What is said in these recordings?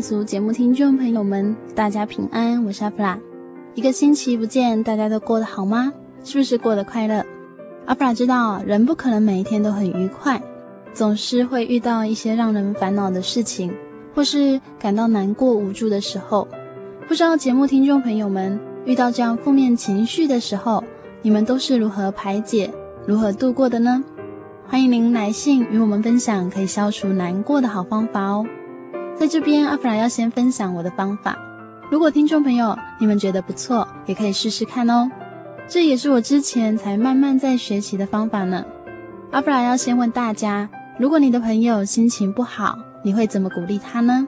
族节目听众朋友们，大家平安，我是阿弗拉。一个星期不见，大家都过得好吗？是不是过得快乐？阿弗拉知道，人不可能每一天都很愉快，总是会遇到一些让人烦恼的事情，或是感到难过无助的时候。不知道节目听众朋友们遇到这样负面情绪的时候，你们都是如何排解、如何度过的呢？欢迎您来信与我们分享可以消除难过的好方法哦。在这边，阿弗拉要先分享我的方法。如果听众朋友你们觉得不错，也可以试试看哦。这也是我之前才慢慢在学习的方法呢。阿弗拉要先问大家：如果你的朋友心情不好，你会怎么鼓励他呢？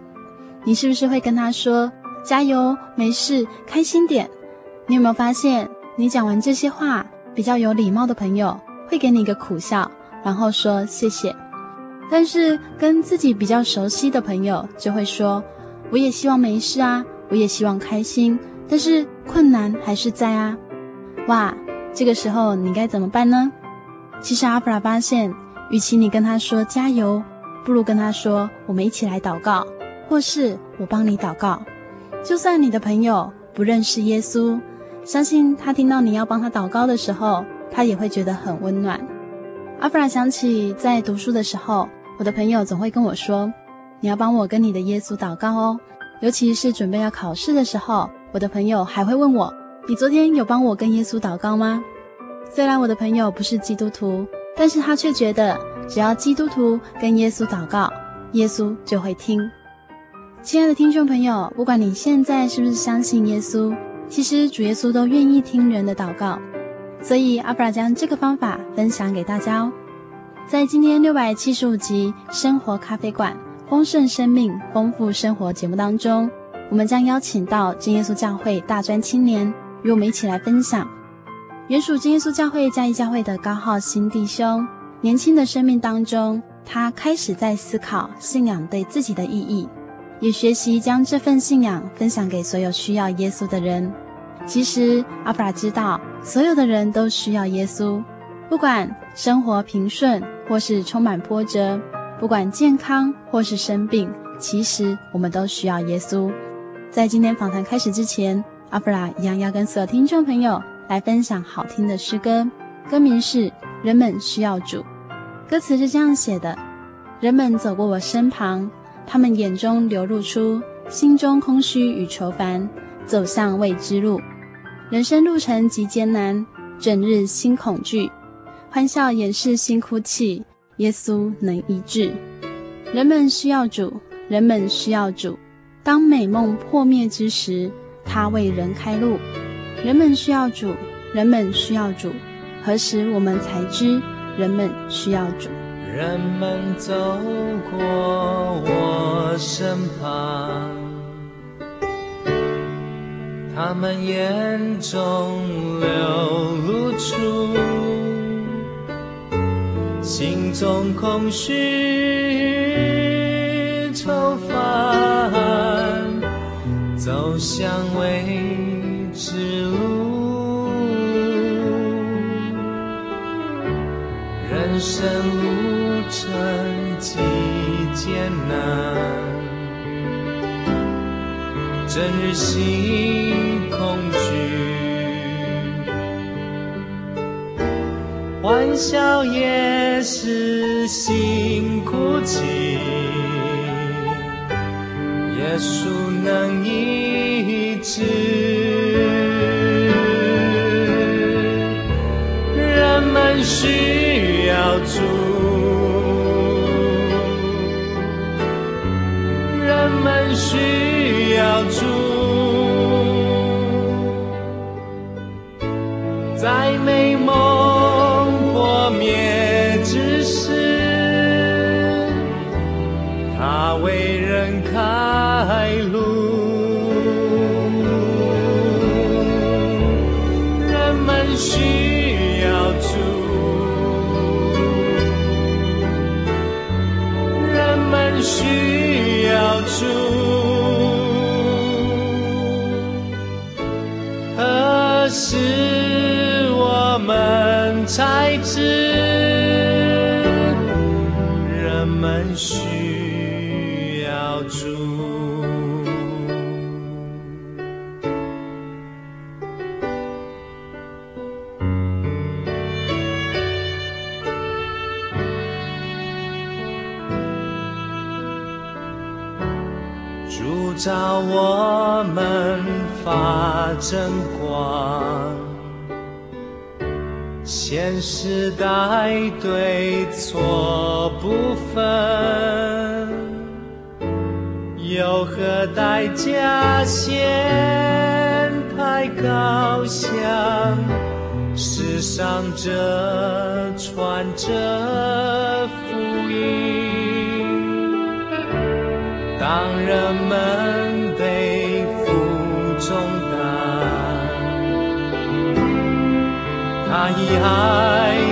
你是不是会跟他说“加油，没事，开心点”？你有没有发现，你讲完这些话，比较有礼貌的朋友会给你一个苦笑？然后说谢谢，但是跟自己比较熟悉的朋友就会说：“我也希望没事啊，我也希望开心，但是困难还是在啊。”哇，这个时候你该怎么办呢？其实阿弗拉发现，与其你跟他说加油，不如跟他说：“我们一起来祷告，或是我帮你祷告。”就算你的朋友不认识耶稣，相信他听到你要帮他祷告的时候，他也会觉得很温暖。阿弗拉想起在读书的时候，我的朋友总会跟我说：“你要帮我跟你的耶稣祷告哦。”尤其是准备要考试的时候，我的朋友还会问我：“你昨天有帮我跟耶稣祷告吗？”虽然我的朋友不是基督徒，但是他却觉得只要基督徒跟耶稣祷告，耶稣就会听。亲爱的听众朋友，不管你现在是不是相信耶稣，其实主耶稣都愿意听人的祷告。所以，阿布拉将这个方法分享给大家哦。在今天六百七十五集《生活咖啡馆》丰盛生命、丰富生活节目当中，我们将邀请到真耶稣教会大专青年与我们一起来分享。原属真耶稣教会嘉义教会的高浩新弟兄，年轻的生命当中，他开始在思考信仰对自己的意义，也学习将这份信仰分享给所有需要耶稣的人。其实，阿弗拉知道，所有的人都需要耶稣，不管生活平顺或是充满波折，不管健康或是生病，其实我们都需要耶稣。在今天访谈开始之前，阿弗拉一样要跟所有听众朋友来分享好听的诗歌，歌名是《人们需要主》，歌词是这样写的：人们走过我身旁，他们眼中流露出心中空虚与愁烦，走向未知路。人生路程极艰难，整日心恐惧，欢笑掩饰心哭泣，耶稣能医治。人们需要主，人们需要主。当美梦破灭之时，他为人开路。人们需要主，人们需要主。何时我们才知人们需要主？人们走过我身旁。他们眼中流露出心中空虚愁烦，走向未知路。人生路程几艰难，整日心空。欢笑也是心哭泣，耶稣能医治人们。需时代对错不分，有何代价先太高香？世上这传这福音。当人们被他以爱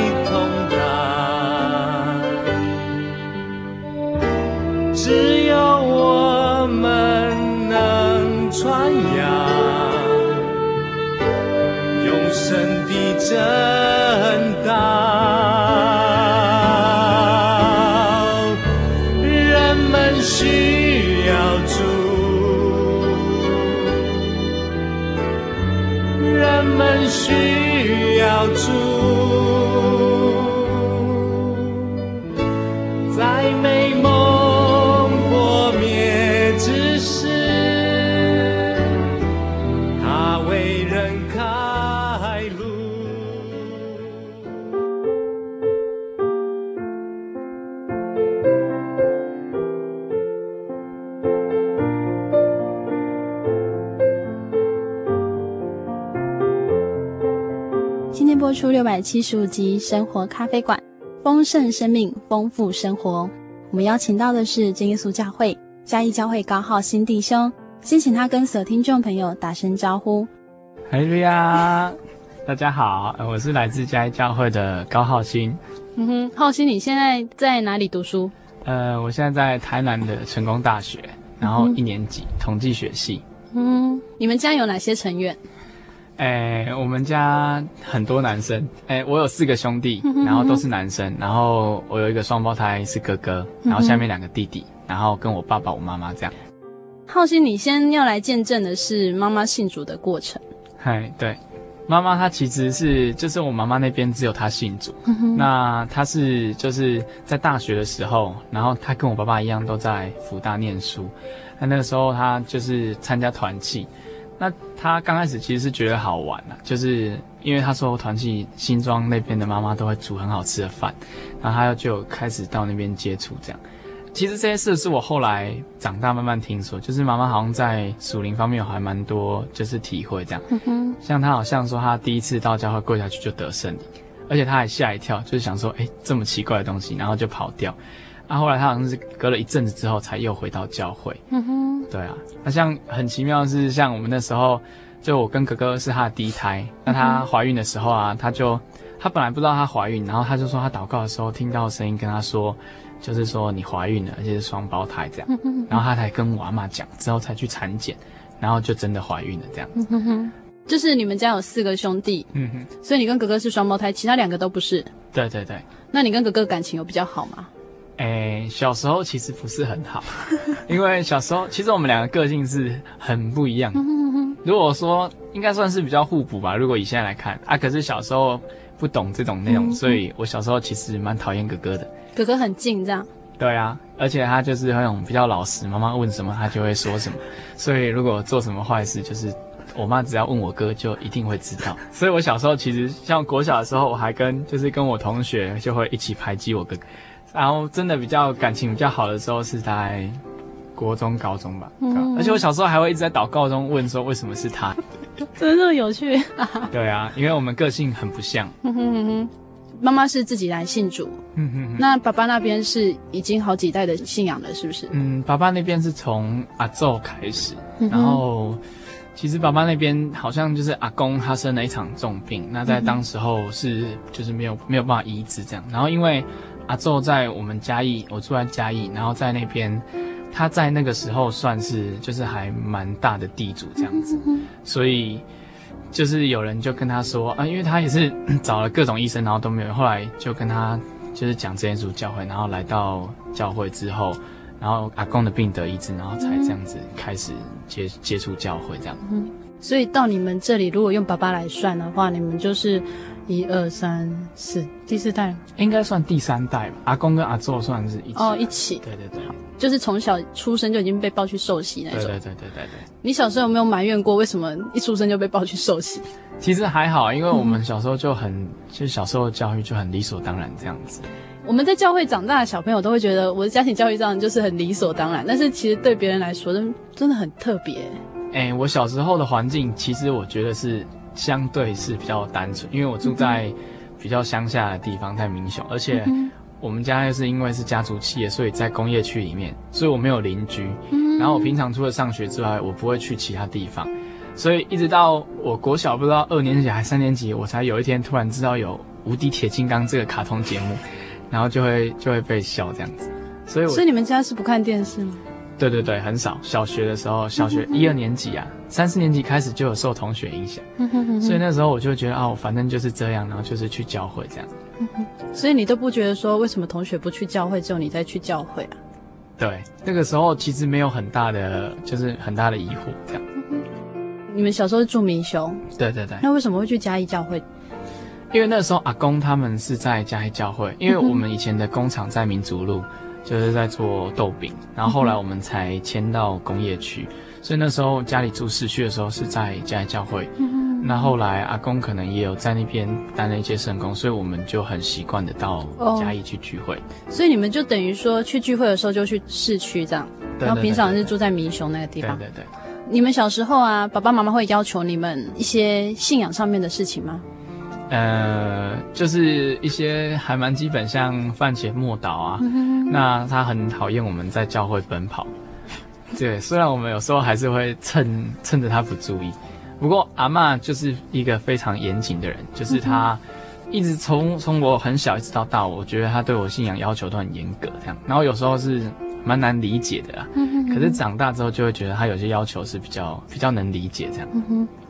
出六百七十五集《生活咖啡馆》，丰盛生命，丰富生活。我们邀请到的是真耶稣教会嘉义教会高浩新弟兄，先请他跟所有听众朋友打声招呼。哈利路亚，大家好，我是来自嘉义教会的高浩新。嗯哼，浩新，你现在在哪里读书？呃，我现在在台南的成功大学，然后一年级，嗯、统计学系。嗯，你们家有哪些成员？哎、欸，我们家很多男生。哎、欸，我有四个兄弟，然后都是男生。然后我有一个双胞胎是哥哥，然后下面两个弟弟，然后跟我爸爸、我妈妈这样。浩鑫，你先要来见证的是妈妈信主的过程。嗨，对，妈妈她其实是，就是我妈妈那边只有她信主。那她是就是在大学的时候，然后她跟我爸爸一样都在福大念书。那那个时候她就是参加团契。那他刚开始其实是觉得好玩啊，就是因为他说团契新庄那边的妈妈都会煮很好吃的饭，然后他就开始到那边接触这样。其实这些事是我后来长大慢慢听说，就是妈妈好像在属灵方面有还蛮多就是体会这样。像他好像说他第一次到教会跪下去就得胜利，而且他还吓一跳，就是想说诶，这么奇怪的东西，然后就跑掉。啊，后来他好像是隔了一阵子之后才又回到教会。嗯哼，对啊。那像很奇妙的是，像我们那时候，就我跟哥哥是他的第一胎。那她怀孕的时候啊，他就他本来不知道她怀孕，然后他就说他祷告的时候听到声音跟他说，就是说你怀孕了，而且是双胞胎这样。然后他才跟我阿妈讲，之后才去产检，然后就真的怀孕了这样。就是你们家有四个兄弟，嗯哼，所以你跟哥哥是双胞胎，其他两个都不是。对对对。那你跟哥哥感情有比较好吗？哎，小时候其实不是很好，因为小时候其实我们两个个性是很不一样。如果说应该算是比较互补吧，如果以现在来看啊，可是小时候不懂这种内容，所以我小时候其实蛮讨厌哥哥的。哥哥很近，这样。对啊，而且他就是那种比较老实，妈妈问什么他就会说什么，所以如果做什么坏事，就是我妈只要问我哥，就一定会知道。所以我小时候其实像国小的时候，我还跟就是跟我同学就会一起排挤我哥哥，然后真的比较感情比较好的时候是在国中、高中吧。嗯，而且我小时候还会一直在祷告中问说为什么是他，真的这么有趣。对啊，因为我们个性很不像。妈妈是自己来信主，嗯哼，那爸爸那边是已经好几代的信仰了，是不是？嗯，爸爸那边是从阿祖开始，嗯、然后其实爸爸那边好像就是阿公他生了一场重病，那在当时候是就是没有没有办法医治这样，然后因为阿祖在我们嘉义，我住在嘉义，然后在那边他在那个时候算是就是还蛮大的地主这样子，所以。就是有人就跟他说啊，因为他也是 找了各种医生，然后都没有，后来就跟他就是讲这耶稣教会，然后来到教会之后，然后阿公的病得医治，然后才这样子开始接接触教会这样。嗯，所以到你们这里，如果用爸爸来算的话，你们就是一二三四第四代，应该算第三代吧？阿公跟阿祖算是一起哦，一起，对对对。就是从小出生就已经被抱去受洗那种。对对对对对对。你小时候有没有埋怨过，为什么一出生就被抱去受洗？其实还好，因为我们小时候就很，其实、嗯、小时候教育就很理所当然这样子。我们在教会长大的小朋友都会觉得，我的家庭教育这样就是很理所当然，但是其实对别人来说，真真的很特别。哎、欸，我小时候的环境，其实我觉得是相对是比较单纯，因为我住在比较乡下的地方，在民雄，而且。嗯我们家又是因为是家族企业，所以在工业区里面，所以我没有邻居。然后我平常除了上学之外，我不会去其他地方。所以一直到我国小不知道二年级还三年级，我才有一天突然知道有《无敌铁金刚》这个卡通节目，然后就会就会被笑这样子。所以我，所以你们家是不看电视吗？对对对，很少。小学的时候，小学一二年级啊，三四年级开始就有受同学影响，所以那时候我就觉得啊，我反正就是这样，然后就是去教会这样。所以你都不觉得说，为什么同学不去教会，只有你再去教会啊？对，那个时候其实没有很大的，就是很大的疑惑这样。你们小时候是住民雄？对对对。那为什么会去嘉义教会？因为那时候阿公他们是在嘉义教会，因为我们以前的工厂在民族路，就是在做豆饼，然后后来我们才迁到工业区，所以那时候家里住市区的时候是在嘉义教会。那后来阿公可能也有在那边担了一些圣工，所以我们就很习惯的到嘉义去聚会。Oh, 所以你们就等于说去聚会的时候就去市区这样，然后平常是住在民雄那个地方。对对对。你们小时候啊，爸爸妈妈会要求你们一些信仰上面的事情吗？呃，就是一些还蛮基本，像饭前默祷啊。那他很讨厌我们在教会奔跑。对，虽然我们有时候还是会趁趁着他不注意。不过阿嬷就是一个非常严谨的人，就是她一直从从我很小一直到大，我觉得她对我信仰要求都很严格，这样。然后有时候是蛮难理解的啦，可是长大之后就会觉得她有些要求是比较比较能理解这样。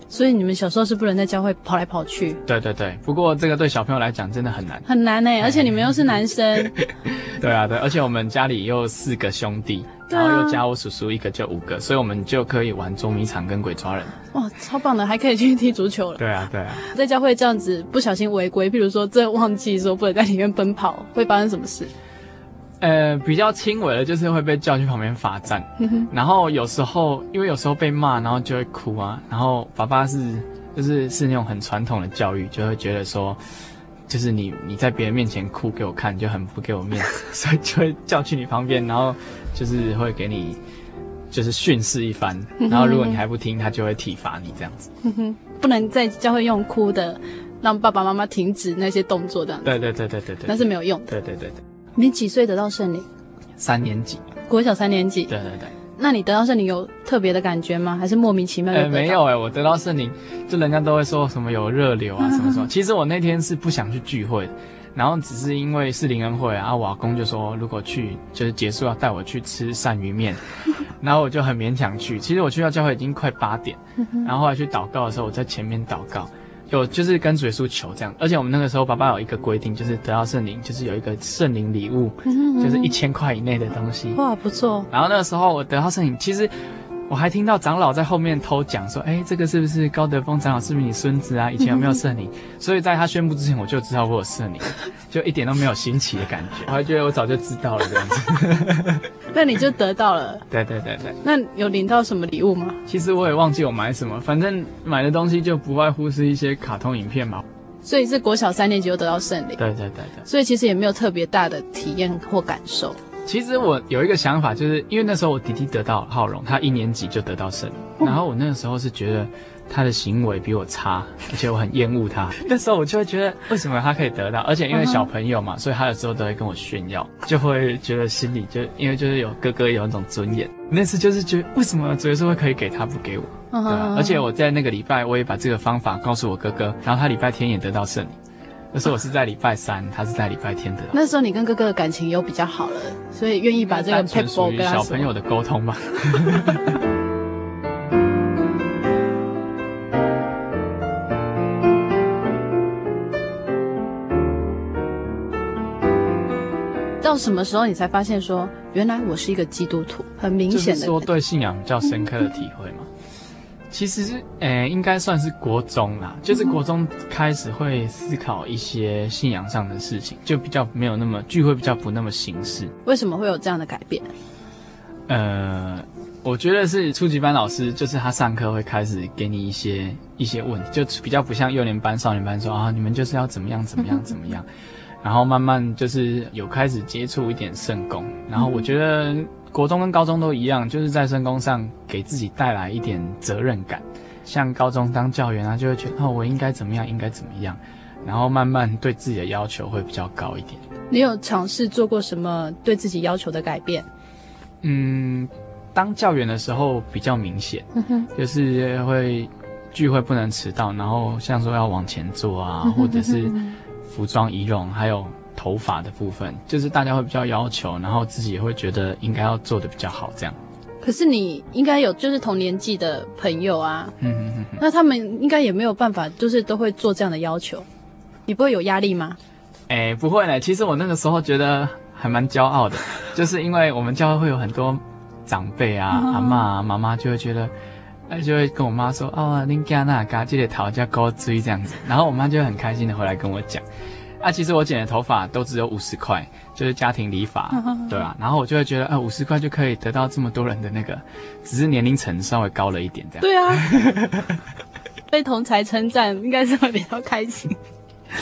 所以你们小时候是不能在教会跑来跑去？对对对。不过这个对小朋友来讲真的很难，很难呢。而且你们又是男生。对啊，对，而且我们家里又四个兄弟。然后又加我叔叔一个就五个，所以我们就可以玩捉迷藏跟鬼抓人。哇，超棒的，还可以去踢足球了。对啊，对啊，在教会这样子不小心违规，譬如说这忘记说不能在里面奔跑，会发生什么事？呃，比较轻微的就是会被叫去旁边罚站。然后有时候因为有时候被骂，然后就会哭啊。然后爸爸是就是是那种很传统的教育，就会觉得说，就是你你在别人面前哭给我看，就很不给我面子，所以就会叫去你旁边，然后。就是会给你，就是训示一番，然后如果你还不听，他就会体罚你这样子。不能在教会用哭的，让爸爸妈妈停止那些动作这样子。对对对对对对，那是没有用的。对对对对。你几岁得到圣灵？三年级，国小三年级。对对对。那你得到圣灵有特别的感觉吗？还是莫名其妙的？呃，没有哎，我得到圣灵，就人家都会说什么有热流啊 什么什么。其实我那天是不想去聚会。然后只是因为是灵恩会啊，我阿公就说如果去就是结束要带我去吃鳝鱼面，然后我就很勉强去。其实我去到教会已经快八点，然后后来去祷告的时候，我在前面祷告，有就是跟主耶稣求这样。而且我们那个时候爸爸有一个规定，就是得到圣灵，就是有一个圣灵礼物，就是一千块以内的东西。哇，不错。然后那个时候我得到圣灵，其实。我还听到长老在后面偷讲说：“哎，这个是不是高德峰长老？是不是你孙子啊？以前有没有圣灵？”所以在他宣布之前，我就知道我有圣灵，就一点都没有新奇的感觉。我还觉得我早就知道了这样子。那你就得到了。对对对对。那有领到什么礼物吗？其实我也忘记我买什么，反正买的东西就不外乎是一些卡通影片嘛。所以是国小三年级就得到圣灵。对对对对。所以其实也没有特别大的体验或感受。其实我有一个想法，就是因为那时候我弟弟得到浩荣，他一年级就得到圣灵，然后我那个时候是觉得他的行为比我差，而且我很厌恶他。那时候我就会觉得，为什么他可以得到？而且因为小朋友嘛，所以他有时候都会跟我炫耀，就会觉得心里就因为就是有哥哥有那种尊严。那次就是觉得，为什么主耶稣会可以给他不给我？对啊？而且我在那个礼拜，我也把这个方法告诉我哥哥，然后他礼拜天也得到圣灵。那时候我是在礼拜三，他是在礼拜天的。那时候你跟哥哥的感情有比较好了，所以愿意把这个撇步跟他说。小朋友的沟通吧。到什么时候你才发现说，原来我是一个基督徒？很明显的。就是说对信仰比较深刻的体会吗？其实是，诶、欸，应该算是国中啦，就是国中开始会思考一些信仰上的事情，就比较没有那么聚会，比较不那么形式。为什么会有这样的改变？呃，我觉得是初级班老师，就是他上课会开始给你一些一些问题，就比较不像幼年班、少年班说啊，你们就是要怎么样怎么样怎么样，然后慢慢就是有开始接触一点圣功，然后我觉得。国中跟高中都一样，就是在深工上给自己带来一点责任感。像高中当教员啊，就会觉得哦，我应该怎么样，应该怎么样，然后慢慢对自己的要求会比较高一点。你有尝试做过什么对自己要求的改变？嗯，当教员的时候比较明显，就是会聚会不能迟到，然后像说要往前坐啊，或者是服装仪容，还有。头发的部分，就是大家会比较要求，然后自己也会觉得应该要做的比较好，这样。可是你应该有就是同年纪的朋友啊，嗯嗯嗯，那他们应该也没有办法，就是都会做这样的要求，你不会有压力吗？哎、欸，不会呢。其实我那个时候觉得还蛮骄傲的，就是因为我们教会会有很多长辈啊，阿妈啊、妈妈就会觉得，哎，就会跟我妈说，哦，恁家那家记得讨价高追这样子，然后我妈就很开心的回来跟我讲。啊，其实我剪的头发都只有五十块，就是家庭理发，对吧？然后我就会觉得，啊，五十块就可以得到这么多人的那个，只是年龄层稍微高了一点，这样。对啊，被同才称赞，应该是会比较开心。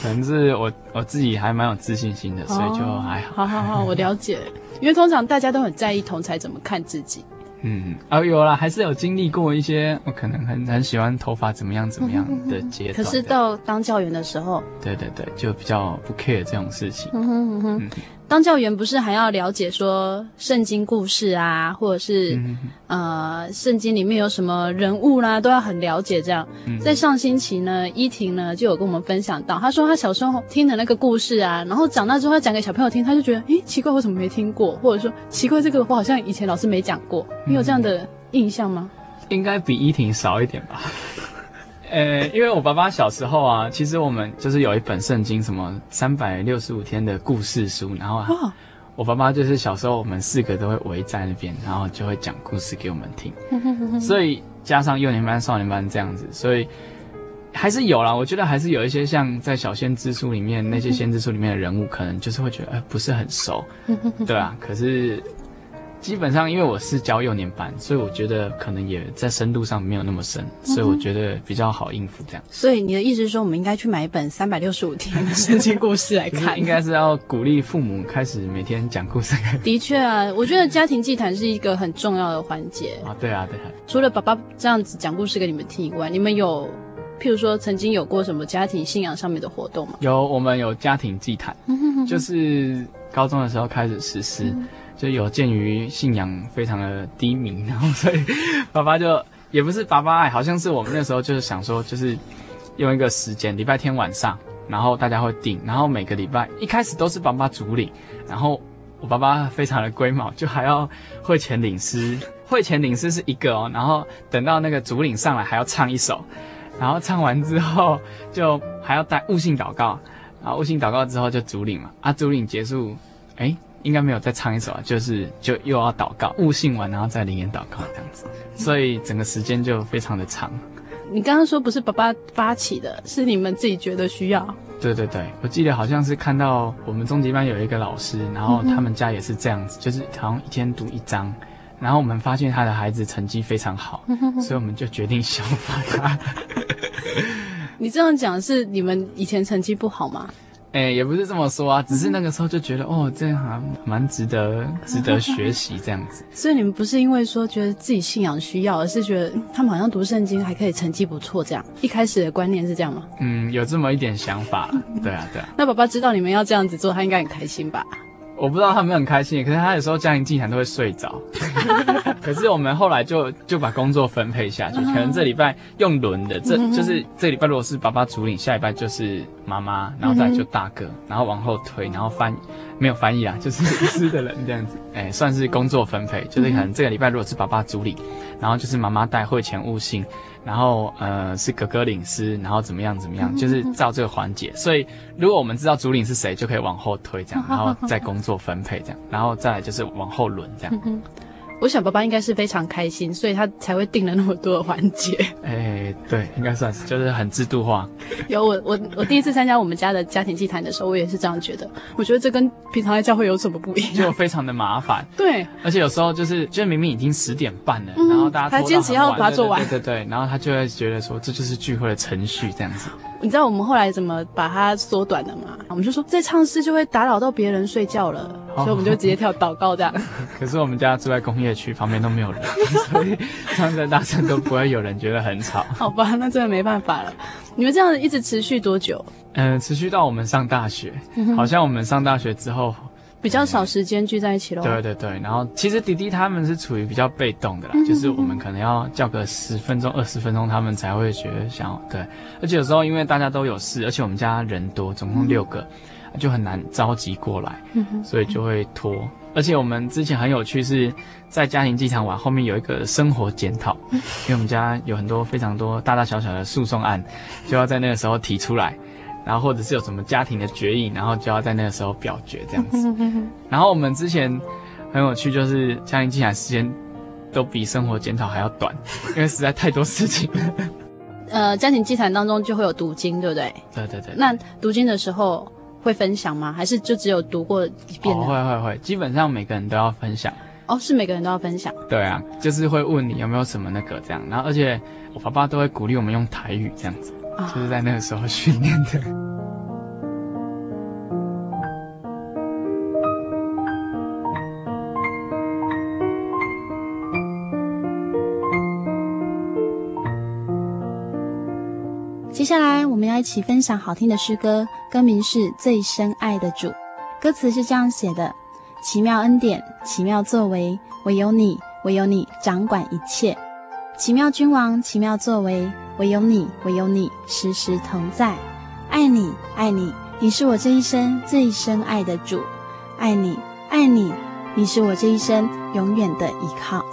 可能是我我自己还蛮有自信心的，所以就还好。好好好，我了解，因为通常大家都很在意同才怎么看自己。嗯，哦，有啦，还是有经历过一些，我可能很很喜欢头发怎么样怎么样的阶段。可是到当教员的时候，对对对，就比较不 care 这种事情。嗯哼嗯哼。嗯当教员不是还要了解说圣经故事啊，或者是、嗯、呃圣经里面有什么人物啦，都要很了解这样。嗯、在上星期呢，依婷呢就有跟我们分享到，她说她小时候听的那个故事啊，然后长大之后她讲给小朋友听，她就觉得，诶，奇怪，我怎么没听过？或者说奇怪，这个我好像以前老师没讲过。你有这样的印象吗？应该比依婷少一点吧。呃，因为我爸爸小时候啊，其实我们就是有一本圣经，什么三百六十五天的故事书，然后啊，我爸爸就是小时候我们四个都会围在那边，然后就会讲故事给我们听，所以加上幼年班、少年班这样子，所以还是有啦。我觉得还是有一些像在小先知书里面那些先知书里面的人物，可能就是会觉得哎不是很熟，对啊，可是。基本上，因为我是教幼年班，所以我觉得可能也在深度上没有那么深，所以我觉得比较好应付这样。所以你的意思是说，我们应该去买一本三百六十五天的圣经故事来看？应 该 是要鼓励父母开始每天讲故事。的确啊，我觉得家庭祭坛是一个很重要的环节啊。对啊，对啊。除了爸爸这样子讲故事给你们听以外，你们有譬如说曾经有过什么家庭信仰上面的活动吗？有，我们有家庭祭坛，就是高中的时候开始实施。就有鉴于信仰非常的低迷，然后所以爸爸就也不是爸爸爱，好像是我们那时候就是想说，就是用一个时间，礼拜天晚上，然后大家会定，然后每个礼拜一开始都是爸爸主领，然后我爸爸非常的龟毛，就还要会前领诗，会前领诗是一个哦，然后等到那个主领上来还要唱一首，然后唱完之后就还要带悟性祷告，然后悟性祷告之后就主领嘛，啊主领结束，哎，应该没有再唱一首啊，就是就又要祷告，悟性完然后再灵言祷告这样子，所以整个时间就非常的长。你刚刚说不是爸爸发起的，是你们自己觉得需要。对对对，我记得好像是看到我们中级班有一个老师，然后他们家也是这样子，嗯、就是好像一天读一章，然后我们发现他的孩子成绩非常好，嗯、所以我们就决定效法他。你这样讲是你们以前成绩不好吗？哎、欸，也不是这么说啊，只是那个时候就觉得，哦，这样还蛮值得，值得学习这样子。所以你们不是因为说觉得自己信仰需要，而是觉得他们好像读圣经还可以成绩不错，这样一开始的观念是这样吗？嗯，有这么一点想法。对啊，对啊。那爸爸知道你们要这样子做，他应该很开心吧？我不知道他们很开心，可是他有时候家庭祭坛都会睡着。可是我们后来就就把工作分配下去，可能这礼拜用轮的，这就是这礼拜如果是爸爸主理，下礼拜就是妈妈，然后再就大哥，然后往后推，然后翻没有翻译啊，就是诗的人这样子，哎，算是工作分配，就是可能这个礼拜如果是爸爸主理，然后就是妈妈带会前悟性。然后呃是哥哥领师，然后怎么样怎么样，就是照这个环节。所以如果我们知道主领是谁，就可以往后推这样，然后再工作分配这样，然后再来就是往后轮这样。我想爸爸应该是非常开心，所以他才会定了那么多的环节。哎，对，应该算是，就是很制度化。有我我我第一次参加我们家的家庭祭坛的时候，我也是这样觉得。我觉得这跟平常在教会有什么不一样？就非常的麻烦。对，而且有时候就是，就是明明已经十点半了，嗯、然后大家他坚持要把它做完。对对对，然后他就会觉得说，这就是聚会的程序这样子。你知道我们后来怎么把它缩短的吗？我们就说在唱诗就会打扰到别人睡觉了，哦、所以我们就直接跳祷告这样。可是我们家住在工业区，旁边都没有人，所以唱再大声都不会有人觉得很吵。好吧，那真的没办法了。你们这样子一直持续多久？嗯、呃，持续到我们上大学，好像我们上大学之后。比较少时间聚在一起喽。对对对，然后其实弟弟他们是处于比较被动的啦，就是我们可能要叫个十分钟、二十分钟，他们才会觉得想要对。而且有时候因为大家都有事，而且我们家人多，总共六个，嗯、就很难召集过来，嗯、所以就会拖。而且我们之前很有趣，是在家庭祭场玩后面有一个生活检讨，嗯、因为我们家有很多非常多大大小小的诉讼案，就要在那个时候提出来。然后或者是有什么家庭的决议，然后就要在那个时候表决这样子。然后我们之前很有趣，就是家庭祭坛时间都比生活检讨还要短，因为实在太多事情了。呃，家庭祭坛当中就会有读经，对不对？对对对。那读经的时候会分享吗？还是就只有读过一遍？哦，会会会，基本上每个人都要分享。哦，是每个人都要分享。对啊，就是会问你有没有什么那个这样，然后而且我爸爸都会鼓励我们用台语这样子。就是在那个时候训练的。接下来我们要一起分享好听的诗歌，歌名是《最深爱的主》，歌词是这样写的：奇妙恩典，奇妙作为，唯有你，唯有你掌管一切。奇妙君王，奇妙作为。唯有你，唯有你，时时同在。爱你，爱你，你是我这一生最深爱的主。爱你，爱你，你是我这一生永远的依靠。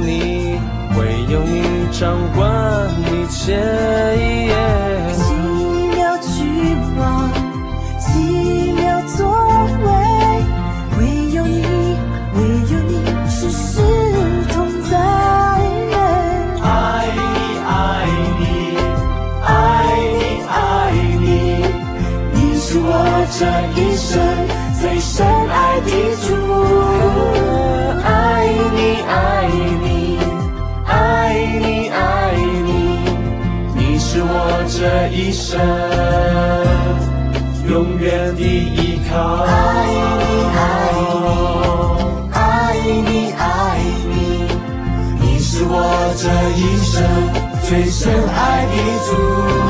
你，会有你掌管一切。这一生永远的依靠。爱你，爱你，爱你，爱你，你是我这一生最深爱的主。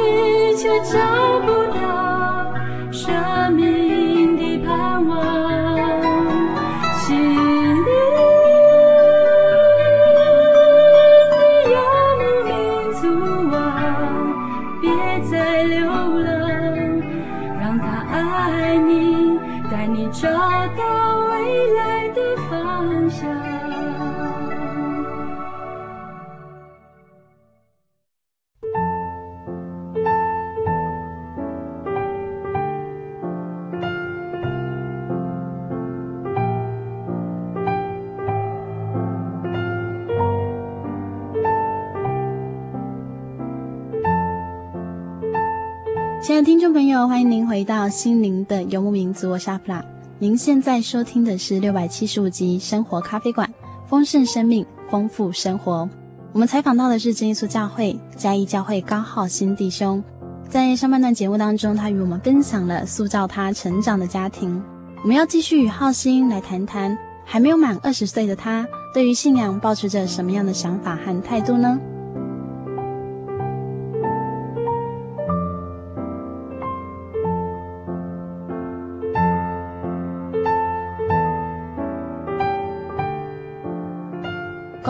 却找不到。亲爱的听众朋友，欢迎您回到心灵的游牧民族，我是阿普拉。您现在收听的是六百七十五集生活咖啡馆，丰盛生命，丰富生活。我们采访到的是真耶稣教会嘉义教会高浩新弟兄，在上半段节目当中，他与我们分享了塑造他成长的家庭。我们要继续与浩新来谈谈，还没有满二十岁的他，对于信仰抱持着什么样的想法和态度呢？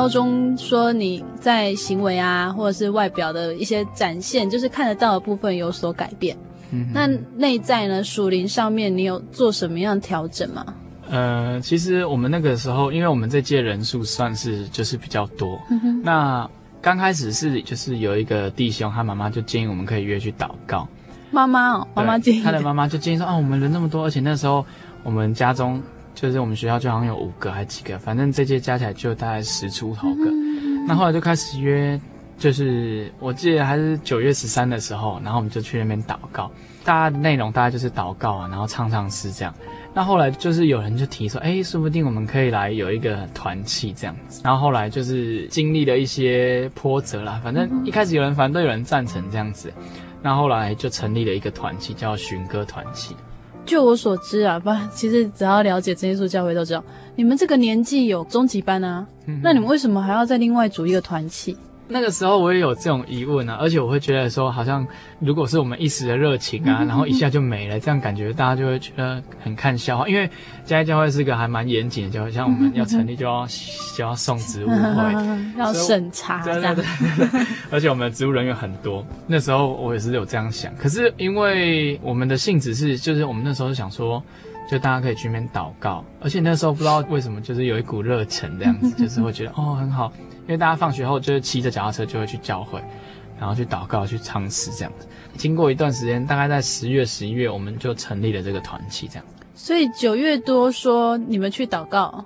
高中说你在行为啊，或者是外表的一些展现，就是看得到的部分有所改变。嗯，那内在呢？属灵上面你有做什么样调整吗？呃，其实我们那个时候，因为我们这届人数算是就是比较多。嗯。那刚开始是就是有一个弟兄，他妈妈就建议我们可以约去祷告。妈妈哦，妈妈建议。他的妈妈就建议说：“啊，我们人那么多，而且那时候我们家中。”就是我们学校就好像有五个还几个，反正这届加起来就大概十出头个。嗯、那后来就开始约，就是我记得还是九月十三的时候，然后我们就去那边祷告。大家内容大概就是祷告啊，然后唱唱诗这样。那后来就是有人就提说，哎，说不定我们可以来有一个团契这样子。然后后来就是经历了一些波折啦，反正一开始有人反对，有人赞成这样子。那后来就成立了一个团契，叫寻歌团契。就我所知啊，不，其实只要了解真耶稣教会都知道，你们这个年纪有终极班啊，嗯、那你们为什么还要再另外组一个团契？那个时候我也有这种疑问啊，而且我会觉得说，好像如果是我们一时的热情啊，然后一下就没了，这样感觉大家就会觉得很看笑话。因为家义教会是一个还蛮严谨的教会，像我们要成立就要就要送职务会，要审查，对对对，而且我们的职务人员很多。那时候我也是有这样想，可是因为我们的性质是，就是我们那时候是想说。就大家可以去那边祷告，而且那时候不知道为什么，就是有一股热忱这样子，就是会觉得哦很好，因为大家放学后就是骑着脚踏车就会去教会，然后去祷告、去唱诗这样子。经过一段时间，大概在十月、十一月，我们就成立了这个团体这样。所以九月多说你们去祷告。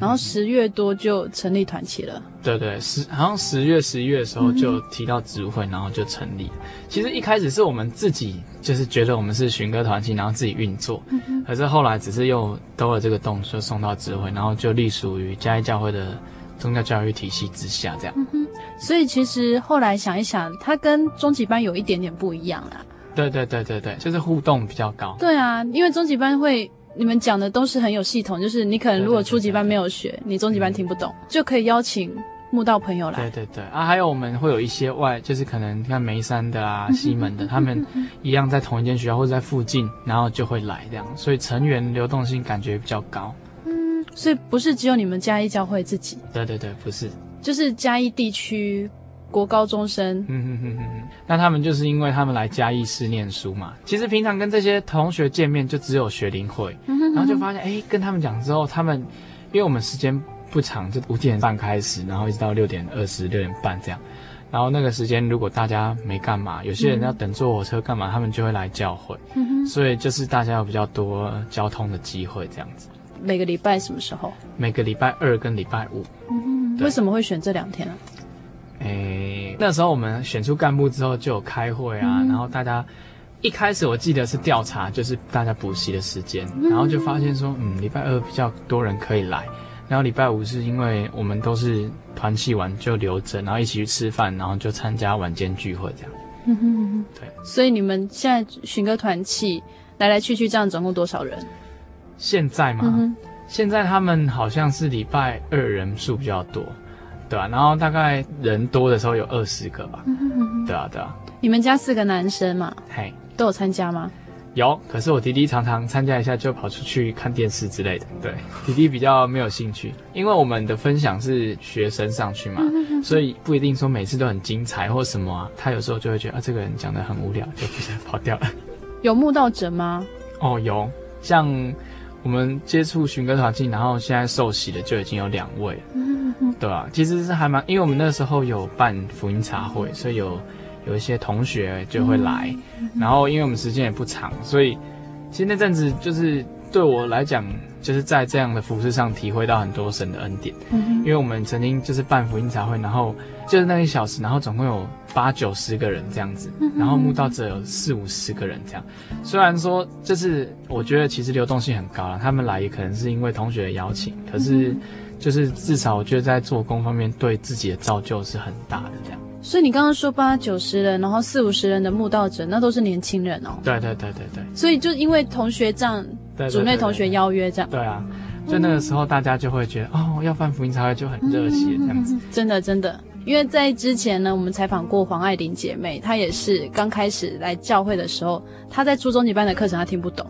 然后十月多就成立团契了。对对，十好像十月十一月的时候就提到植物会，然后就成立。其实一开始是我们自己就是觉得我们是寻歌团契，然后自己运作。可是后来只是又兜了这个洞，就送到职会，然后就隶属于嘉义教会的宗教教育体系之下这样。嗯所以其实后来想一想，它跟中级班有一点点不一样啦。对对对对对，就是互动比较高。对啊，因为中级班会。你们讲的都是很有系统，就是你可能如果初级班没有学，对对对对，你中级班听不懂，嗯、就可以邀请慕道朋友来。对对对啊，还有我们会有一些外，就是可能像眉山的啊、西门的，他们一样在同一间学校或者在附近，然后就会来这样，所以成员流动性感觉比较高。嗯，所以不是只有你们嘉义教会自己。对对对，不是，就是嘉义地区。国高中生，嗯哼哼哼哼，那他们就是因为他们来嘉义市念书嘛。其实平常跟这些同学见面就只有学龄会，然后就发现，哎，跟他们讲之后，他们因为我们时间不长，就五点半开始，然后一直到六点二十六点半这样。然后那个时间如果大家没干嘛，有些人要等坐火车干嘛，嗯、他们就会来教会。所以就是大家有比较多交通的机会这样子。每个礼拜什么时候？每个礼拜二跟礼拜五。为什么会选这两天呢？诶，那时候我们选出干部之后就有开会啊，嗯、然后大家一开始我记得是调查，就是大家补习的时间，嗯、然后就发现说，嗯，礼拜二比较多人可以来，然后礼拜五是因为我们都是团契完就留着，然后一起去吃饭，然后就参加晚间聚会这样。嗯哼嗯哼，对。所以你们现在寻歌团契来来去去这样总共多少人？现在吗？嗯、现在他们好像是礼拜二人数比较多。对啊，然后大概人多的时候有二十个吧。嗯哼嗯哼。对啊，对啊。你们家四个男生嘛？嘿，都有参加吗？有，可是我弟弟常常参加一下就跑出去看电视之类的。对，弟弟比较没有兴趣，因为我们的分享是学生上去嘛，所以不一定说每次都很精彩或什么啊。他有时候就会觉得啊，这个人讲得很无聊，就不想跑掉了。有慕道者吗？哦，有，像我们接触寻根团契，然后现在受洗的就已经有两位了。嗯对啊，其实是还蛮，因为我们那时候有办福音茶会，所以有有一些同学就会来，然后因为我们时间也不长，所以其实那阵子就是对我来讲，就是在这样的服饰上体会到很多神的恩典。嗯因为我们曾经就是办福音茶会，然后就是那一小时，然后总共有八九十个人这样子，然后慕道者有四五十个人这样。虽然说就是我觉得其实流动性很高了，他们来也可能是因为同学的邀请，可是。就是至少我觉得在做工方面对自己的造就是很大的这样。所以你刚刚说八九十人，然后四五十人的慕道者，那都是年轻人哦。对对对对对。所以就因为同学这样，组内同学邀约这样。对啊，就那个时候大家就会觉得、嗯、哦，要办福音茶会就很热血这样子。真的真的，因为在之前呢，我们采访过黄爱玲姐妹，她也是刚开始来教会的时候，她在初中级班的课程她听不懂。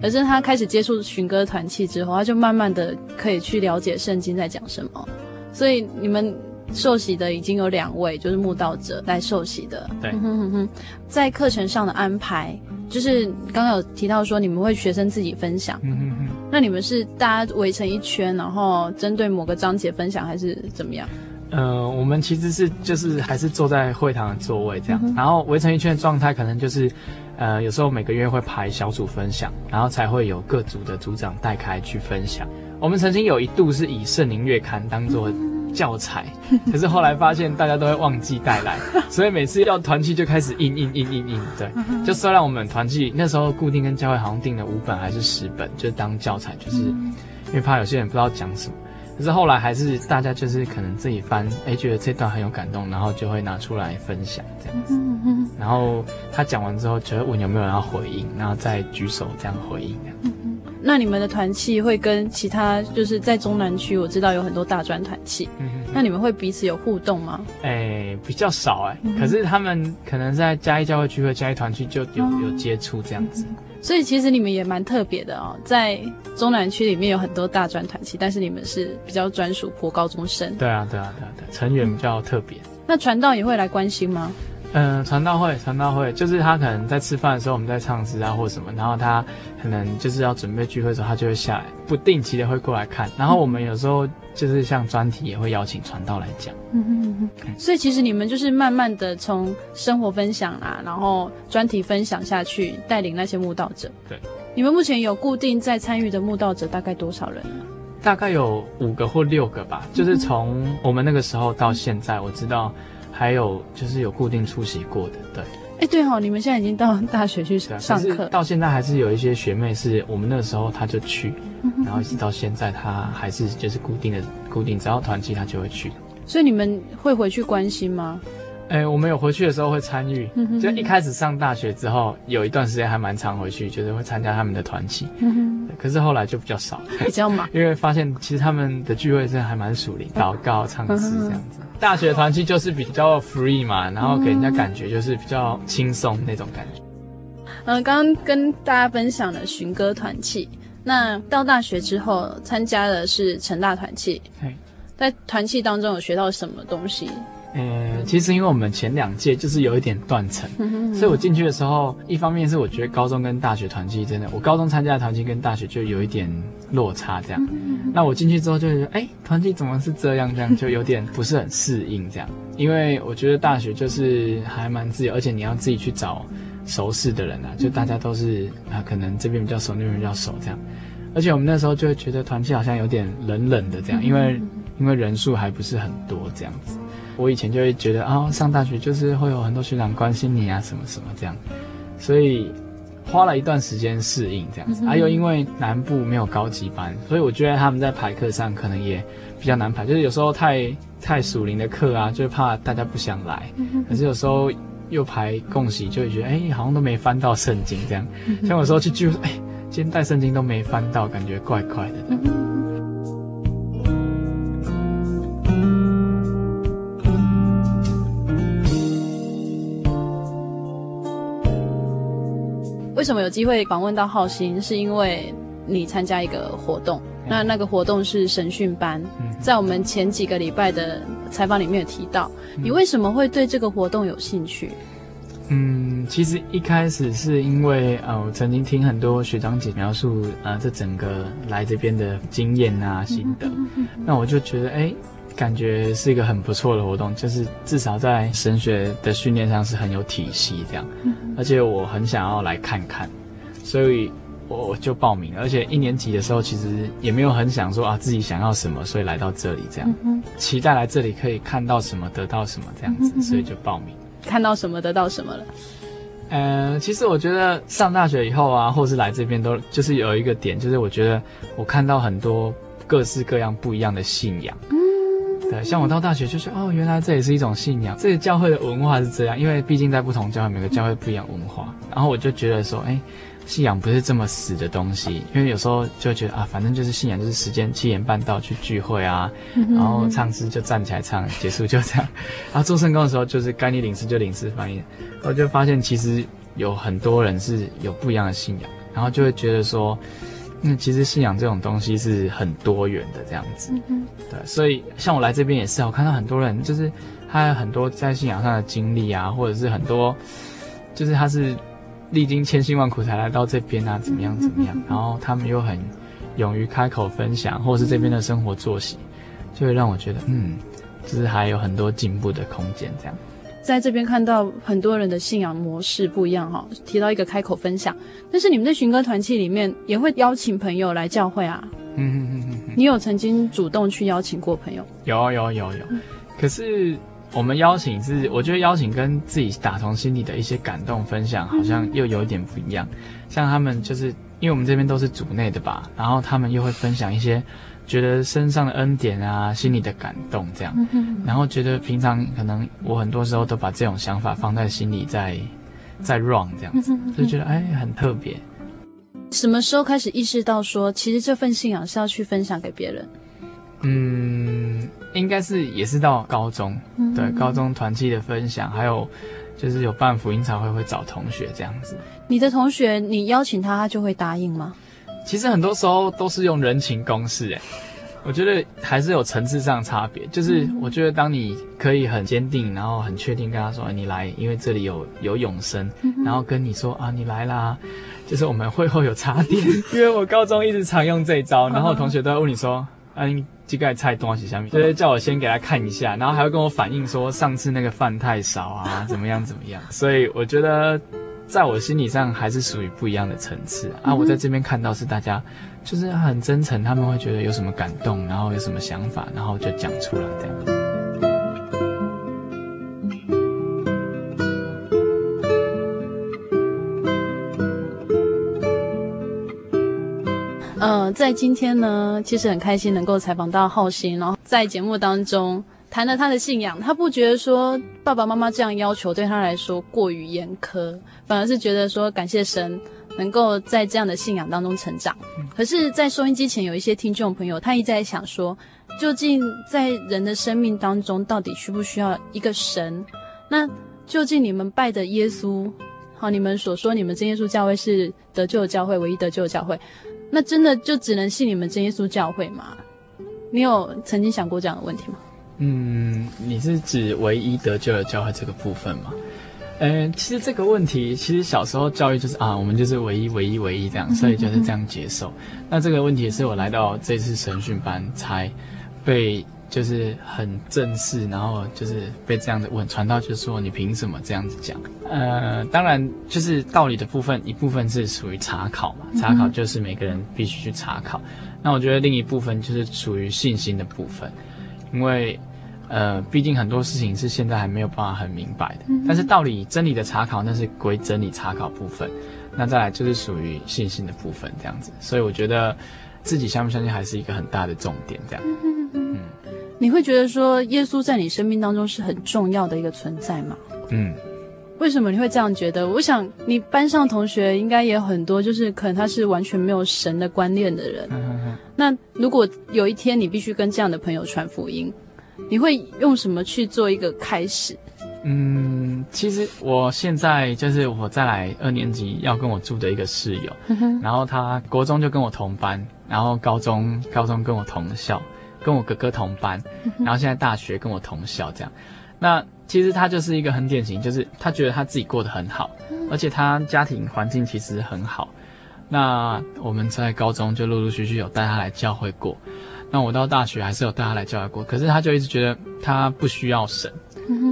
可是他开始接触寻歌团契之后，他就慢慢的可以去了解圣经在讲什么。所以你们受洗的已经有两位，就是慕道者来受洗的。对，嗯哼哼哼，在课程上的安排，就是刚刚有提到说你们会学生自己分享。嗯嗯嗯，那你们是大家围成一圈，然后针对某个章节分享，还是怎么样？呃，我们其实是就是还是坐在会堂的座位这样，嗯、然后围成一圈的状态，可能就是。呃，有时候每个月会排小组分享，然后才会有各组的组长带开去分享。我们曾经有一度是以圣灵月刊当做教材，可是后来发现大家都会忘记带来，所以每次要团契就开始印印印印印。对，就虽然我们团契那时候固定跟教会好像订了五本还是十本，就当教材，就是因为怕有些人不知道讲什么。可是后来还是大家就是可能自己翻，哎，觉得这段很有感动，然后就会拿出来分享这样子。然后他讲完之后，就会问有没有人要回应，然后再举手这样回应这样。那你们的团契会跟其他就是在中南区，我知道有很多大专团契，嗯、哼哼，那你们会彼此有互动吗？哎、欸，比较少哎、欸，嗯、可是他们可能在嘉义教会聚会、嘉义团契就有、哦、有接触这样子。所以其实你们也蛮特别的哦，在中南区里面有很多大专团契，但是你们是比较专属国高中生。对啊，对啊，对啊，对，成员比较特别。那传道也会来关心吗？嗯，传道会，传道会，就是他可能在吃饭的时候，我们在唱诗啊，或什么，然后他可能就是要准备聚会的时候，他就会下来，不定期的会过来看。然后我们有时候就是像专题也会邀请传道来讲。嗯嗯嗯。所以其实你们就是慢慢的从生活分享啊，然后专题分享下去，带领那些慕道者。对。你们目前有固定在参与的慕道者大概多少人呢？大概有五个或六个吧，就是从我们那个时候到现在，我知道。还有就是有固定出席过的，对。哎、欸，对哦，你们现在已经到大学去上课，到现在还是有一些学妹是我们那个时候她就去，然后一直到现在她还是就是固定的固定，只要团契她就会去。所以你们会回去关心吗？哎、欸，我们有回去的时候会参与，就一开始上大学之后有一段时间还蛮常回去，就是会参加他们的团契。嗯，可是后来就比较少，比较忙，因为发现其实他们的聚会真的还蛮属灵，祷告、唱诗这样子。大学团契就是比较 free 嘛，然后给人家感觉就是比较轻松那种感觉。嗯，刚刚跟大家分享了寻歌团契，那到大学之后参加的是成大团契。对，在团契当中有学到什么东西？呃，其实因为我们前两届就是有一点断层，所以我进去的时候，一方面是我觉得高中跟大学团契真的，我高中参加的团契跟大学就有一点落差这样。那我进去之后就觉得，哎，团契怎么是这样？这样就有点不是很适应这样。因为我觉得大学就是还蛮自由，而且你要自己去找熟识的人啊，就大家都是啊，可能这边比较熟，那边比较熟这样。而且我们那时候就会觉得团契好像有点冷冷的这样，因为因为人数还不是很多这样子。我以前就会觉得啊、哦，上大学就是会有很多学长关心你啊，什么什么这样，所以花了一段时间适应这样子。还有因为南部没有高级班，所以我觉得他们在排课上可能也比较难排，就是有时候太太属灵的课啊，就怕大家不想来。可是有时候又排共习，就会觉得哎，好像都没翻到圣经这样。像有时候去聚会，哎，今天带圣经都没翻到，感觉怪怪的。为什么有机会访问到浩兴？是因为你参加一个活动，那那个活动是神训班，在我们前几个礼拜的采访里面有提到，你为什么会对这个活动有兴趣？嗯，其实一开始是因为呃，我曾经听很多学长姐描述呃，这整个来这边的经验啊、心得，那我就觉得哎。感觉是一个很不错的活动，就是至少在神学的训练上是很有体系这样，而且我很想要来看看，所以我就报名。而且一年级的时候其实也没有很想说啊自己想要什么，所以来到这里这样，期待来这里可以看到什么，得到什么这样子，所以就报名。看到什么，得到什么了？呃，其实我觉得上大学以后啊，或是来这边都就是有一个点，就是我觉得我看到很多各式各样不一样的信仰。对，像我到大学就是哦，原来这也是一种信仰，这个教会的文化是这样，因为毕竟在不同教会，每个教会不一样文化。然后我就觉得说，哎，信仰不是这么死的东西，因为有时候就会觉得啊，反正就是信仰，就是时间七点半到去聚会啊，然后唱诗就站起来唱，结束就这样。然后做圣工的时候，就是该你领诗就领诗翻译。我就发现其实有很多人是有不一样的信仰，然后就会觉得说。嗯，其实信仰这种东西是很多元的，这样子，嗯、对，所以像我来这边也是，我看到很多人，就是他有很多在信仰上的经历啊，或者是很多，就是他是历经千辛万苦才来到这边啊，怎么样怎么样，然后他们又很勇于开口分享，或者是这边的生活作息，就会让我觉得，嗯，就是还有很多进步的空间，这样。在这边看到很多人的信仰模式不一样哈，提到一个开口分享，但是你们在寻歌团契里面也会邀请朋友来教会啊？嗯嗯嗯嗯。你有曾经主动去邀请过朋友？有有有有，可是我们邀请是，我觉得邀请跟自己打从心里的一些感动分享，好像又有一点不一样。像他们就是因为我们这边都是组内的吧，然后他们又会分享一些觉得身上的恩典啊，心里的感动这样，然后觉得平常可能我很多时候都把这种想法放在心里在，在在 run 这样子，就觉得哎很特别。什么时候开始意识到说，其实这份信仰是要去分享给别人？嗯，应该是也是到高中，对，高中团契的分享，还有就是有办福音茶会会找同学这样子。你的同学，你邀请他，他就会答应吗？其实很多时候都是用人情公式，哎，我觉得还是有层次上差别。就是我觉得当你可以很坚定，然后很确定跟他说你来，因为这里有有永生，然后跟你说啊你来啦。就是我们会后有茶点，因为我高中一直常用这一招，然后同学都会问你说：“啊，你这个菜东西下面，就是叫我先给他看一下，然后还会跟我反映说上次那个饭太少啊，怎么样怎么样。”所以我觉得，在我心理上还是属于不一样的层次啊。我在这边看到是大家就是很真诚，他们会觉得有什么感动，然后有什么想法，然后就讲出来这样。呃，在今天呢，其实很开心能够采访到浩鑫，然后在节目当中谈了他的信仰。他不觉得说爸爸妈妈这样要求对他来说过于严苛，反而是觉得说感谢神能够在这样的信仰当中成长。可是，在收音机前有一些听众朋友，他一直在想说，究竟在人的生命当中，到底需不需要一个神？那究竟你们拜的耶稣，好，你们所说你们真耶稣教会是得救的教会，唯一得救的教会。那真的就只能信你们真耶稣教会吗？你有曾经想过这样的问题吗？嗯，你是指唯一得救的教会这个部分吗？嗯，其实这个问题，其实小时候教育就是啊，我们就是唯一、唯一、唯一这样，所以就是这样接受。那这个问题是我来到这次神训班才被。就是很正式，然后就是被这样子问传到，就是说你凭什么这样子讲？呃，当然就是道理的部分，一部分是属于查考嘛，查考就是每个人必须去查考。那我觉得另一部分就是属于信心的部分，因为呃，毕竟很多事情是现在还没有办法很明白的。但是道理真理的查考，那是归真理查考部分。那再来就是属于信心的部分，这样子。所以我觉得自己相不相信还是一个很大的重点，这样。嗯。你会觉得说耶稣在你生命当中是很重要的一个存在吗？嗯，为什么你会这样觉得？我想你班上同学应该也有很多，就是可能他是完全没有神的观念的人。那如果有一天你必须跟这样的朋友传福音，你会用什么去做一个开始？嗯，其实我现在就是我再来二年级要跟我住的一个室友，然后他国中就跟我同班，然后高中高中跟我同校。跟我哥哥同班，然后现在大学跟我同校，这样。那其实他就是一个很典型，就是他觉得他自己过得很好，而且他家庭环境其实很好。那我们在高中就陆陆续续有带他来教会过，那我到大学还是有带他来教会过。可是他就一直觉得他不需要神，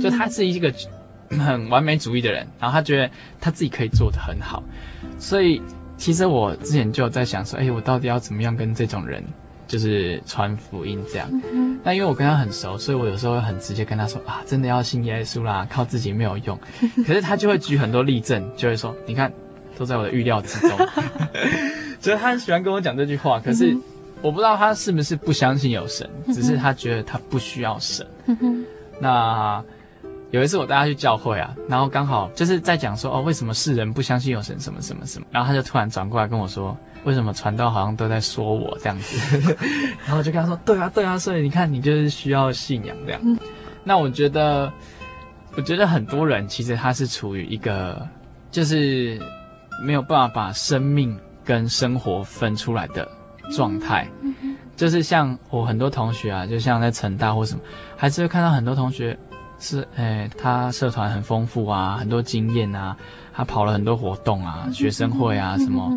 就他是一个很完美主义的人，然后他觉得他自己可以做得很好。所以其实我之前就有在想说，哎，我到底要怎么样跟这种人？就是传福音这样，那因为我跟他很熟，所以我有时候会很直接跟他说啊，真的要信耶稣啦，靠自己没有用。可是他就会举很多例证，就会说，你看，都在我的预料之中。所以他很喜欢跟我讲这句话，可是我不知道他是不是不相信有神，只是他觉得他不需要神。那有一次我带他去教会啊，然后刚好就是在讲说哦，为什么世人不相信有神，什么什么什么，然后他就突然转过来跟我说。为什么传道好像都在说我这样子？然后我就跟他说：“对啊，对啊，所以你看，你就是需要信仰这样。”那我觉得，我觉得很多人其实他是处于一个就是没有办法把生命跟生活分出来的状态。就是像我很多同学啊，就像在成大或什么，还是会看到很多同学是，诶，他社团很丰富啊，很多经验啊，他跑了很多活动啊，学生会啊什么。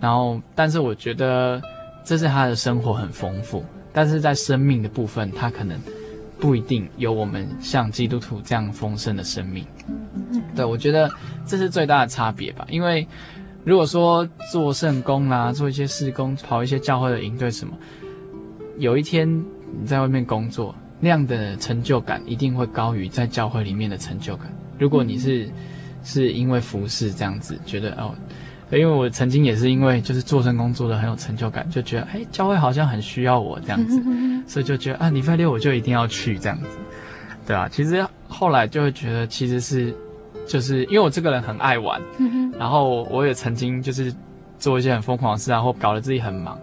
然后，但是我觉得这是他的生活很丰富，但是在生命的部分，他可能不一定有我们像基督徒这样丰盛的生命。对，我觉得这是最大的差别吧。因为如果说做圣工啦，做一些事工，跑一些教会的营队什么，有一天你在外面工作，那样的成就感一定会高于在教会里面的成就感。如果你是是因为服侍这样子觉得哦，因为我曾经也是因为就是做圣工做的很有成就感，就觉得哎，教会好像很需要我这样子，所以就觉得啊，礼拜六我就一定要去这样子，对啊，其实后来就会觉得其实是。就是因为我这个人很爱玩，嗯、然后我也曾经就是做一些很疯狂的事啊，或搞得自己很忙，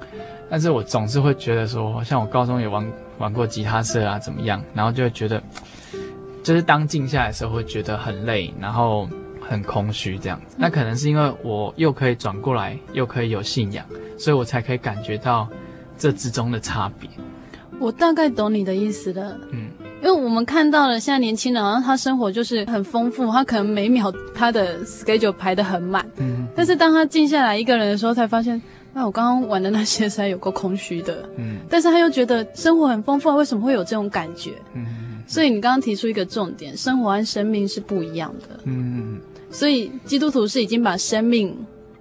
但是我总是会觉得说，像我高中也玩玩过吉他社啊，怎么样，然后就会觉得，就是当静下来的时候会觉得很累，然后很空虚这样子。那可能是因为我又可以转过来，又可以有信仰，所以我才可以感觉到这之中的差别。我大概懂你的意思了，嗯。因为我们看到了现在年轻人，好像他生活就是很丰富，他可能每秒他的 schedule 排得很满。嗯。但是当他静下来一个人的时候，才发现，那、啊、我刚刚玩的那些实在有够空虚的。嗯。但是他又觉得生活很丰富啊，为什么会有这种感觉？嗯。所以你刚刚提出一个重点，生活和生命是不一样的。嗯。所以基督徒是已经把生命、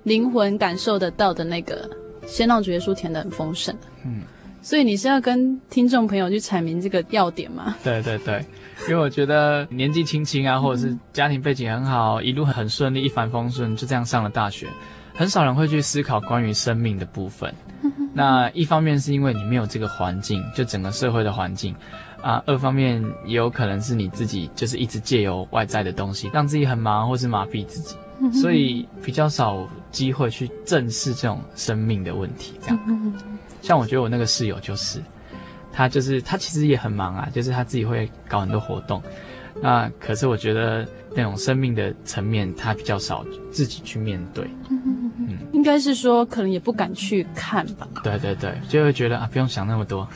灵魂感受得到的那个，先让主耶稣填得很丰盛。嗯。所以你是要跟听众朋友去阐明这个要点吗？对对对，因为我觉得年纪轻轻啊，或者是家庭背景很好，一路很顺利，一帆风顺，就这样上了大学，很少人会去思考关于生命的部分。那一方面是因为你没有这个环境，就整个社会的环境啊；二方面也有可能是你自己就是一直借由外在的东西，让自己很忙，或是麻痹自己，所以比较少机会去正视这种生命的问题，这样。像我觉得我那个室友就是，他就是他其实也很忙啊，就是他自己会搞很多活动，那可是我觉得那种生命的层面他比较少自己去面对，嗯，应该是说可能也不敢去看吧。对对对，就会觉得啊不用想那么多，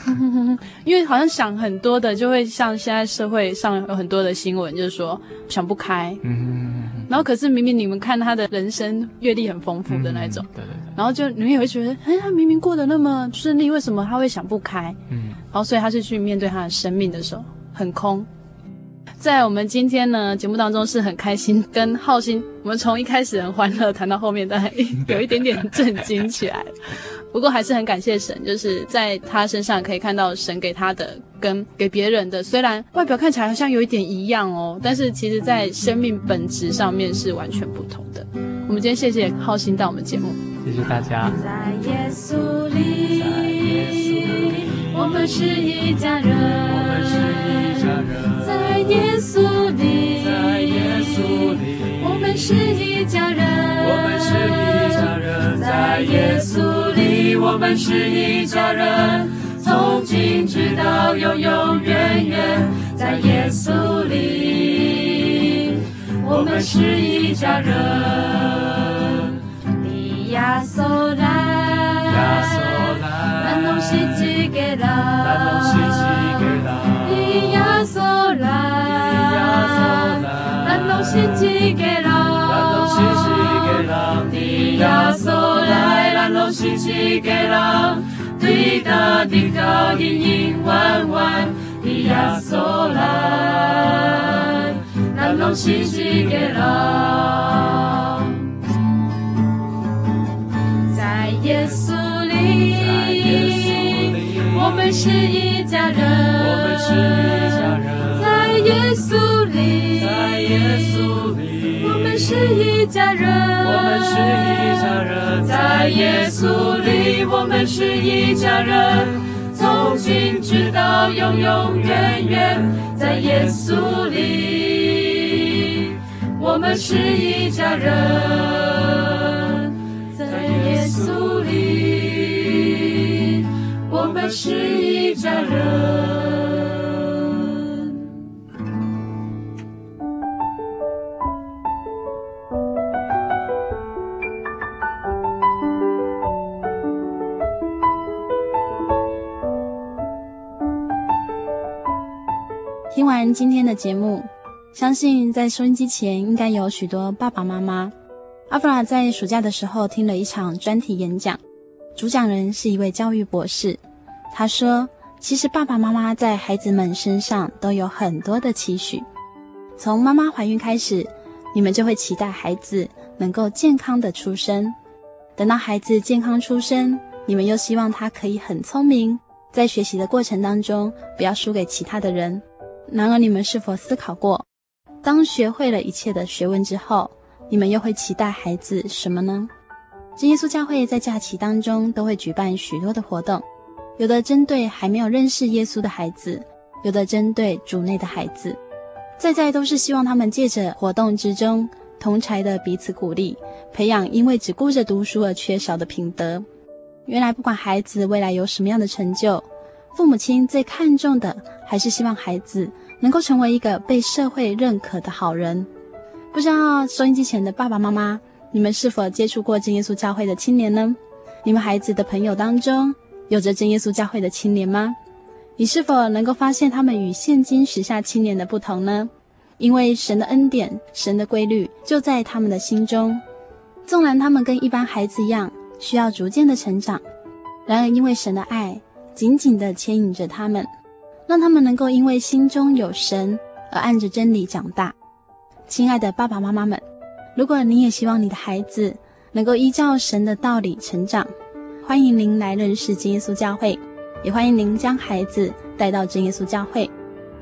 因为好像想很多的就会像现在社会上有很多的新闻，就是说想不开，嗯，然后可是明明你们看他的人生阅历很丰富的那种，对对。然后就你们也会觉得，哎，他明明过得那么顺利，为什么他会想不开？嗯，然后所以他是去面对他的生命的时候很空。在我们今天呢节目当中是很开心，跟浩鑫，我们从一开始很欢乐谈到后面，但 有一点点震惊起来。不过还是很感谢神，就是在他身上可以看到神给他的跟给别人的，虽然外表看起来好像有一点一样哦，但是其实在生命本质上面是完全不同的。我们今天谢谢浩鑫到我们节目。谢谢大家。在耶稣里，我们是一家人。在耶稣里，我们是一家人。在耶稣里，我们是一家人。从今直到永永远远，在耶稣里，我们是一家人。亚索兰，兰东西吉给拉，兰东西吉给拉，伊亚索兰，兰东西吉给拉，对大地高，阴阴弯弯，伊亚索兰，兰东西吉给拉。耶稣里，我们是一家人。在耶稣里，我们是一家人。在耶稣里，我们是一家人。从今直到永永远远，在耶稣里，我们是一家人。在耶稣里，我们是一家人。听完今天的节目，相信在收音机前应该有许多爸爸妈妈。阿弗拉在暑假的时候听了一场专题演讲，主讲人是一位教育博士。他说：“其实爸爸妈妈在孩子们身上都有很多的期许。从妈妈怀孕开始，你们就会期待孩子能够健康的出生。等到孩子健康出生，你们又希望他可以很聪明，在学习的过程当中不要输给其他的人。然而，你们是否思考过，当学会了一切的学问之后，你们又会期待孩子什么呢？真耶稣教会在假期当中都会举办许多的活动，有的针对还没有认识耶稣的孩子，有的针对主内的孩子，在在都是希望他们借着活动之中，同侪的彼此鼓励，培养因为只顾着读书而缺少的品德。原来不管孩子未来有什么样的成就，父母亲最看重的还是希望孩子能够成为一个被社会认可的好人。不知道收音机前的爸爸妈妈。你们是否接触过真耶稣教会的青年呢？你们孩子的朋友当中有着真耶稣教会的青年吗？你是否能够发现他们与现今时下青年的不同呢？因为神的恩典、神的规律就在他们的心中。纵然他们跟一般孩子一样，需要逐渐的成长，然而因为神的爱紧紧地牵引着他们，让他们能够因为心中有神而按着真理长大。亲爱的爸爸妈妈们。如果你也希望你的孩子能够依照神的道理成长，欢迎您来认识真耶稣教会，也欢迎您将孩子带到真耶稣教会。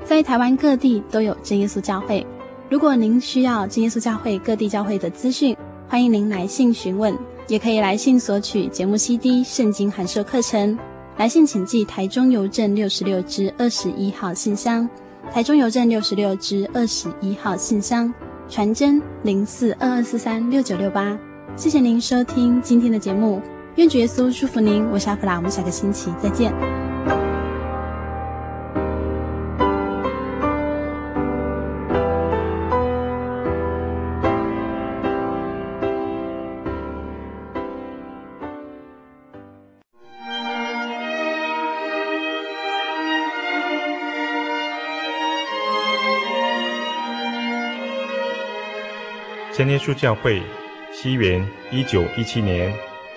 在台湾各地都有真耶稣教会。如果您需要真耶稣教会各地教会的资讯，欢迎您来信询问，也可以来信索取节目 CD、圣经函授课程。来信请寄台中邮政六十六支二十一号信箱，台中邮政六十六支二十一号信箱。传真零四二二四三六九六八，谢谢您收听今天的节目，愿主耶稣祝福您，我是阿弗拉，我们下个星期再见。真耶稣教会，西元一九一七年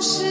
是